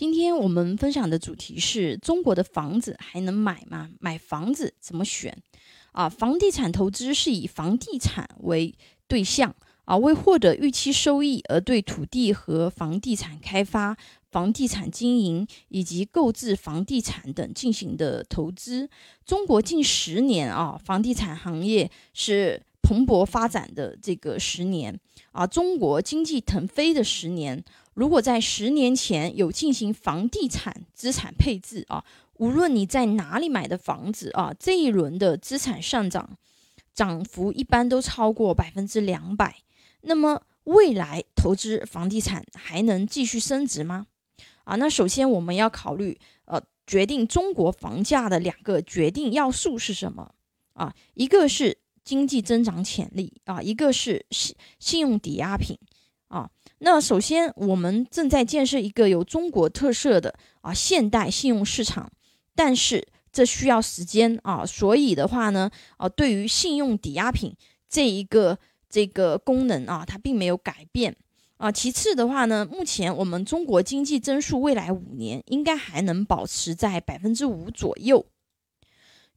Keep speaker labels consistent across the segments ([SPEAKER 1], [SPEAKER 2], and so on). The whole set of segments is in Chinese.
[SPEAKER 1] 今天我们分享的主题是中国的房子还能买吗？买房子怎么选？啊，房地产投资是以房地产为对象啊，为获得预期收益而对土地和房地产开发、房地产经营以及购置房地产等进行的投资。中国近十年啊，房地产行业是蓬勃发展的这个十年啊，中国经济腾飞的十年。如果在十年前有进行房地产资产配置啊，无论你在哪里买的房子啊，这一轮的资产上涨涨幅一般都超过百分之两百。那么未来投资房地产还能继续升值吗？啊，那首先我们要考虑呃，决定中国房价的两个决定要素是什么啊？一个是经济增长潜力啊，一个是信信用抵押品啊。那首先，我们正在建设一个有中国特色的啊现代信用市场，但是这需要时间啊，所以的话呢，啊，对于信用抵押品这一个这个功能啊，它并没有改变啊。其次的话呢，目前我们中国经济增速未来五年应该还能保持在百分之五左右。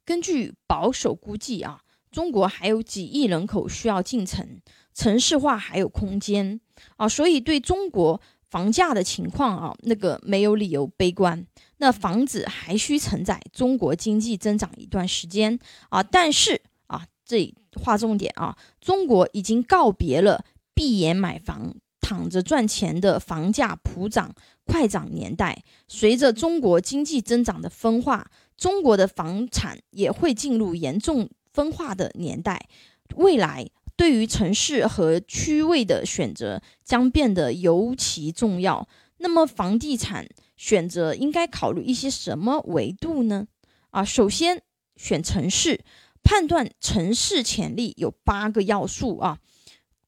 [SPEAKER 1] 根据保守估计啊，中国还有几亿人口需要进城。城市化还有空间啊，所以对中国房价的情况啊，那个没有理由悲观。那房子还需承载中国经济增长一段时间啊，但是啊，这划重点啊，中国已经告别了闭眼买房、躺着赚钱的房价普涨快涨年代。随着中国经济增长的分化，中国的房产也会进入严重分化的年代。未来。对于城市和区位的选择将变得尤其重要。那么，房地产选择应该考虑一些什么维度呢？啊，首先选城市，判断城市潜力有八个要素啊：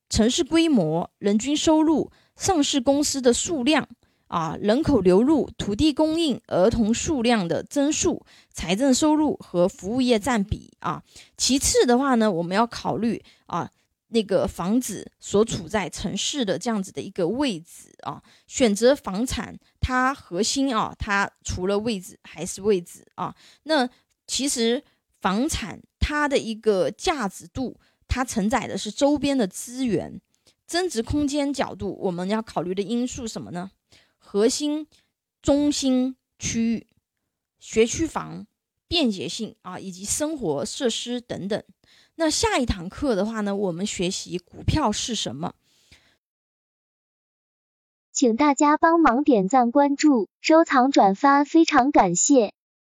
[SPEAKER 1] 城市规模、人均收入、上市公司的数量啊、人口流入、土地供应、儿童数量的增速、财政收入和服务业占比啊。其次的话呢，我们要考虑啊。那个房子所处在城市的这样子的一个位置啊，选择房产，它核心啊，它除了位置还是位置啊。那其实房产它的一个价值度，它承载的是周边的资源，增值空间角度，我们要考虑的因素什么呢？核心中心区域、学区房、便捷性啊，以及生活设施等等。那下一堂课的话呢，我们学习股票是什么，
[SPEAKER 2] 请大家帮忙点赞、关注、收藏、转发，非常感谢。